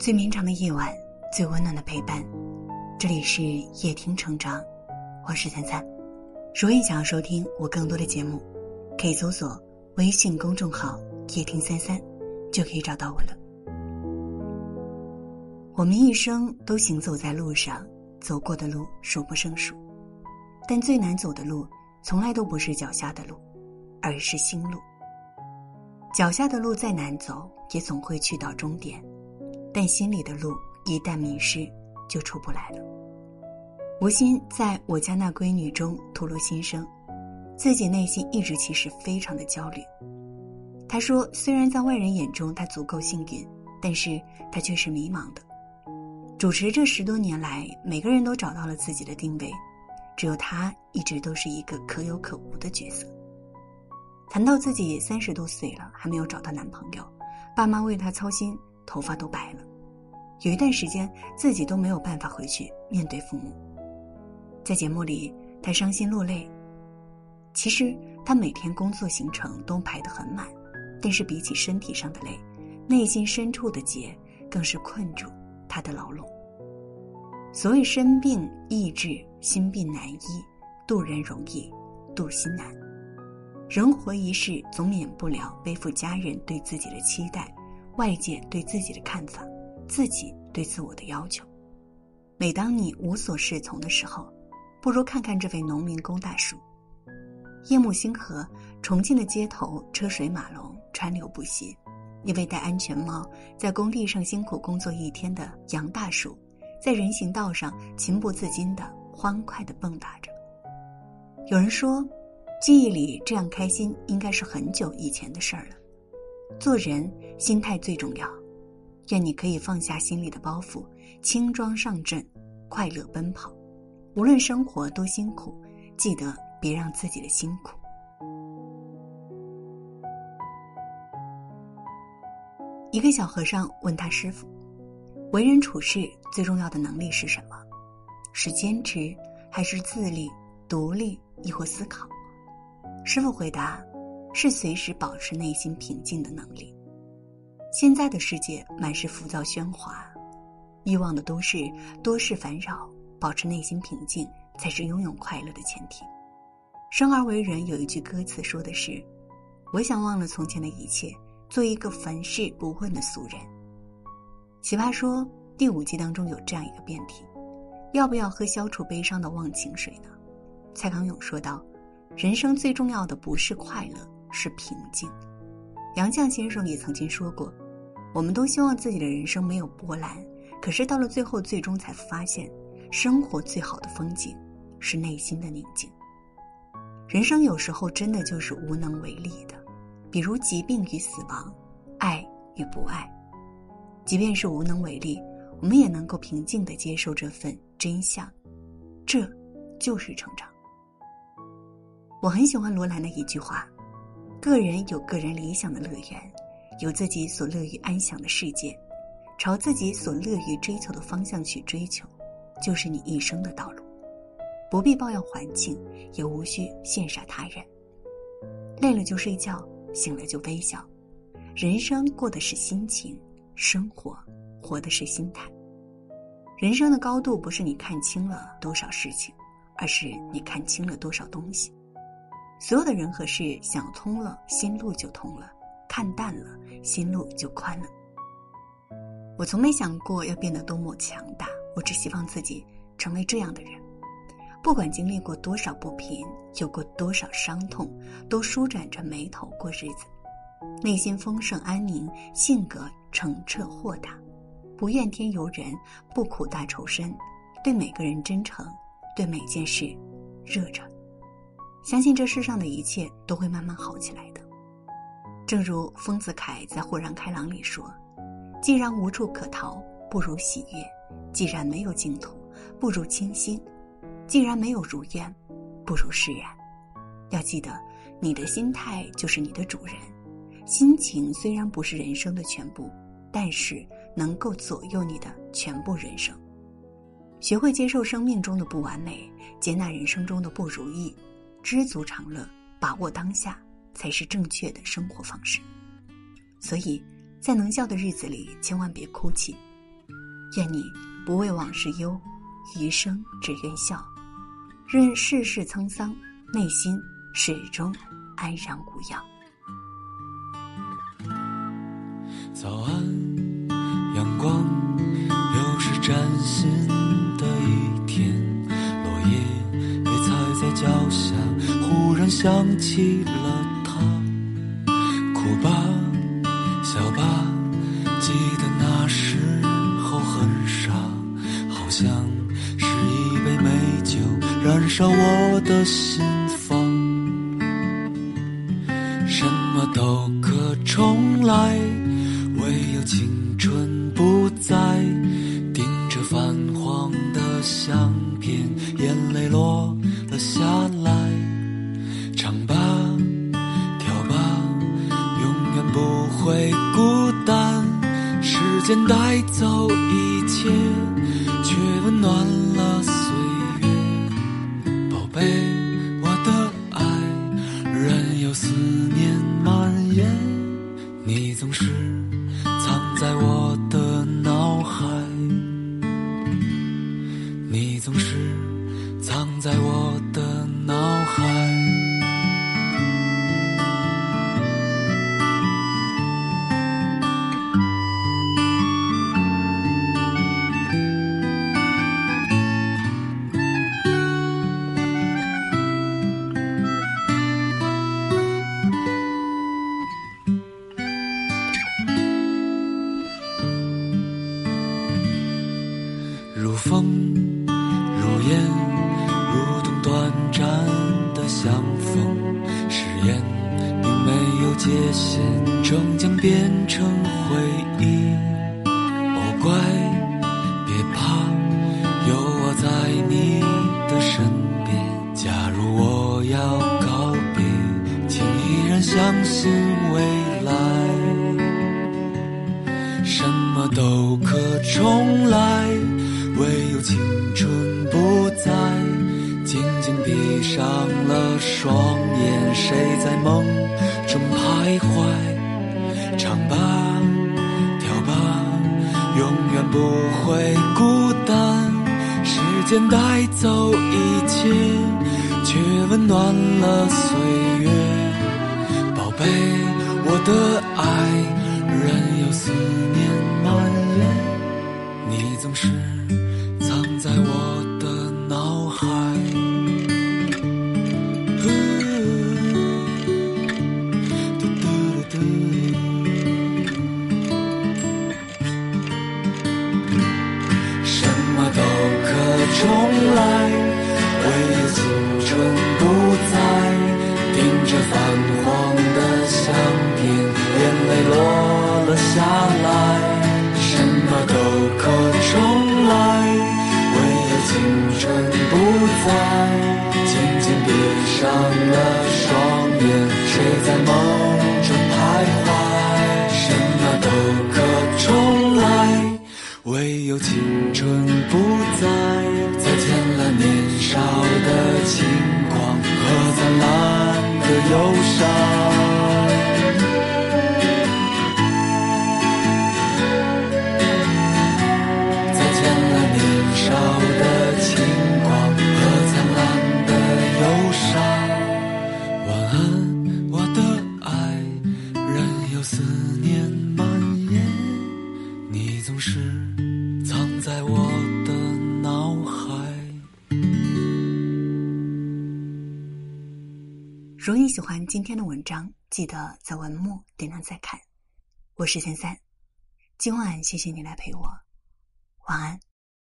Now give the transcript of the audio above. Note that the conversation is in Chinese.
最绵长的夜晚，最温暖的陪伴。这里是夜听成长，我是三三。如果你想要收听我更多的节目，可以搜索微信公众号“夜听三三”，就可以找到我了。我们一生都行走在路上，走过的路数不胜数，但最难走的路，从来都不是脚下的路，而是心路。脚下的路再难走，也总会去到终点。但心里的路一旦迷失，就出不来了。吴昕在我家那闺女中吐露心声，自己内心一直其实非常的焦虑。她说：“虽然在外人眼中她足够幸运，但是她却是迷茫的。主持这十多年来，每个人都找到了自己的定位，只有她一直都是一个可有可无的角色。”谈到自己三十多岁了还没有找到男朋友，爸妈为她操心。头发都白了，有一段时间自己都没有办法回去面对父母。在节目里，他伤心落泪。其实他每天工作行程都排得很满，但是比起身体上的累，内心深处的结更是困住他的牢笼。所谓生病易治，心病难医，渡人容易，渡心难。人活一世，总免不了背负家人对自己的期待。外界对自己的看法，自己对自我的要求。每当你无所适从的时候，不如看看这位农民工大叔。夜幕星河，重庆的街头车水马龙，川流不息。一位戴安全帽，在工地上辛苦工作一天的杨大叔，在人行道上情不自禁的欢快的蹦跶着。有人说，记忆里这样开心，应该是很久以前的事儿了。做人心态最重要，愿你可以放下心里的包袱，轻装上阵，快乐奔跑。无论生活多辛苦，记得别让自己的辛苦。一个小和尚问他师傅：“为人处事最重要的能力是什么？是坚持，还是自立、独立，亦或思考？”师傅回答。是随时保持内心平静的能力。现在的世界满是浮躁喧哗，欲望的都市多事烦扰，保持内心平静才是拥有快乐的前提。生而为人，有一句歌词说的是：“我想忘了从前的一切，做一个凡事不问的俗人。”奇葩说第五季当中有这样一个辩题：要不要喝消除悲伤的忘情水呢？蔡康永说道：“人生最重要的不是快乐。”是平静。杨绛先生也曾经说过：“我们都希望自己的人生没有波澜，可是到了最后，最终才发现，生活最好的风景是内心的宁静。人生有时候真的就是无能为力的，比如疾病与死亡，爱与不爱。即便是无能为力，我们也能够平静的接受这份真相，这就是成长。”我很喜欢罗兰的一句话。个人有个人理想的乐园，有自己所乐于安享的世界，朝自己所乐于追求的方向去追求，就是你一生的道路。不必抱怨环境，也无需羡煞他人。累了就睡觉，醒了就微笑。人生过的是心情，生活活的是心态。人生的高度不是你看清了多少事情，而是你看清了多少东西。所有的人和事想通了，心路就通了；看淡了，心路就宽了。我从没想过要变得多么强大，我只希望自己成为这样的人。不管经历过多少不平，有过多少伤痛，都舒展着眉头过日子，内心丰盛安宁，性格澄澈豁达，不怨天尤人，不苦大仇深，对每个人真诚，对每件事热忱。相信这世上的一切都会慢慢好起来的。正如丰子恺在《豁然开朗》里说：“既然无处可逃，不如喜悦；既然没有净土，不如清心；既然没有如愿，不如释然。”要记得，你的心态就是你的主人。心情虽然不是人生的全部，但是能够左右你的全部人生。学会接受生命中的不完美，接纳人生中的不如意。知足常乐，把握当下，才是正确的生活方式。所以，在能笑的日子里，千万别哭泣；愿你不为往事忧，余生只愿笑。任世事沧桑，内心始终安然无恙。想起了他。哭吧，笑吧，记得那时候很傻，好像是一杯美酒燃烧我的心时间终将变成回忆。哦，乖，别怕，有我在你的身边。假如我要告别，请依然相信未来，什么都可重来。唯有青春不在，静静闭上了双眼，谁在梦中徘徊？不会孤单。时间带走一切，却温暖了岁月。宝贝，我的爱，任由思念蔓延，你总是。藏在我不你总是藏在我的脑海如你喜欢今天的文章，记得在文末点亮再看。我是三三，今晚谢谢你来陪我，晚安。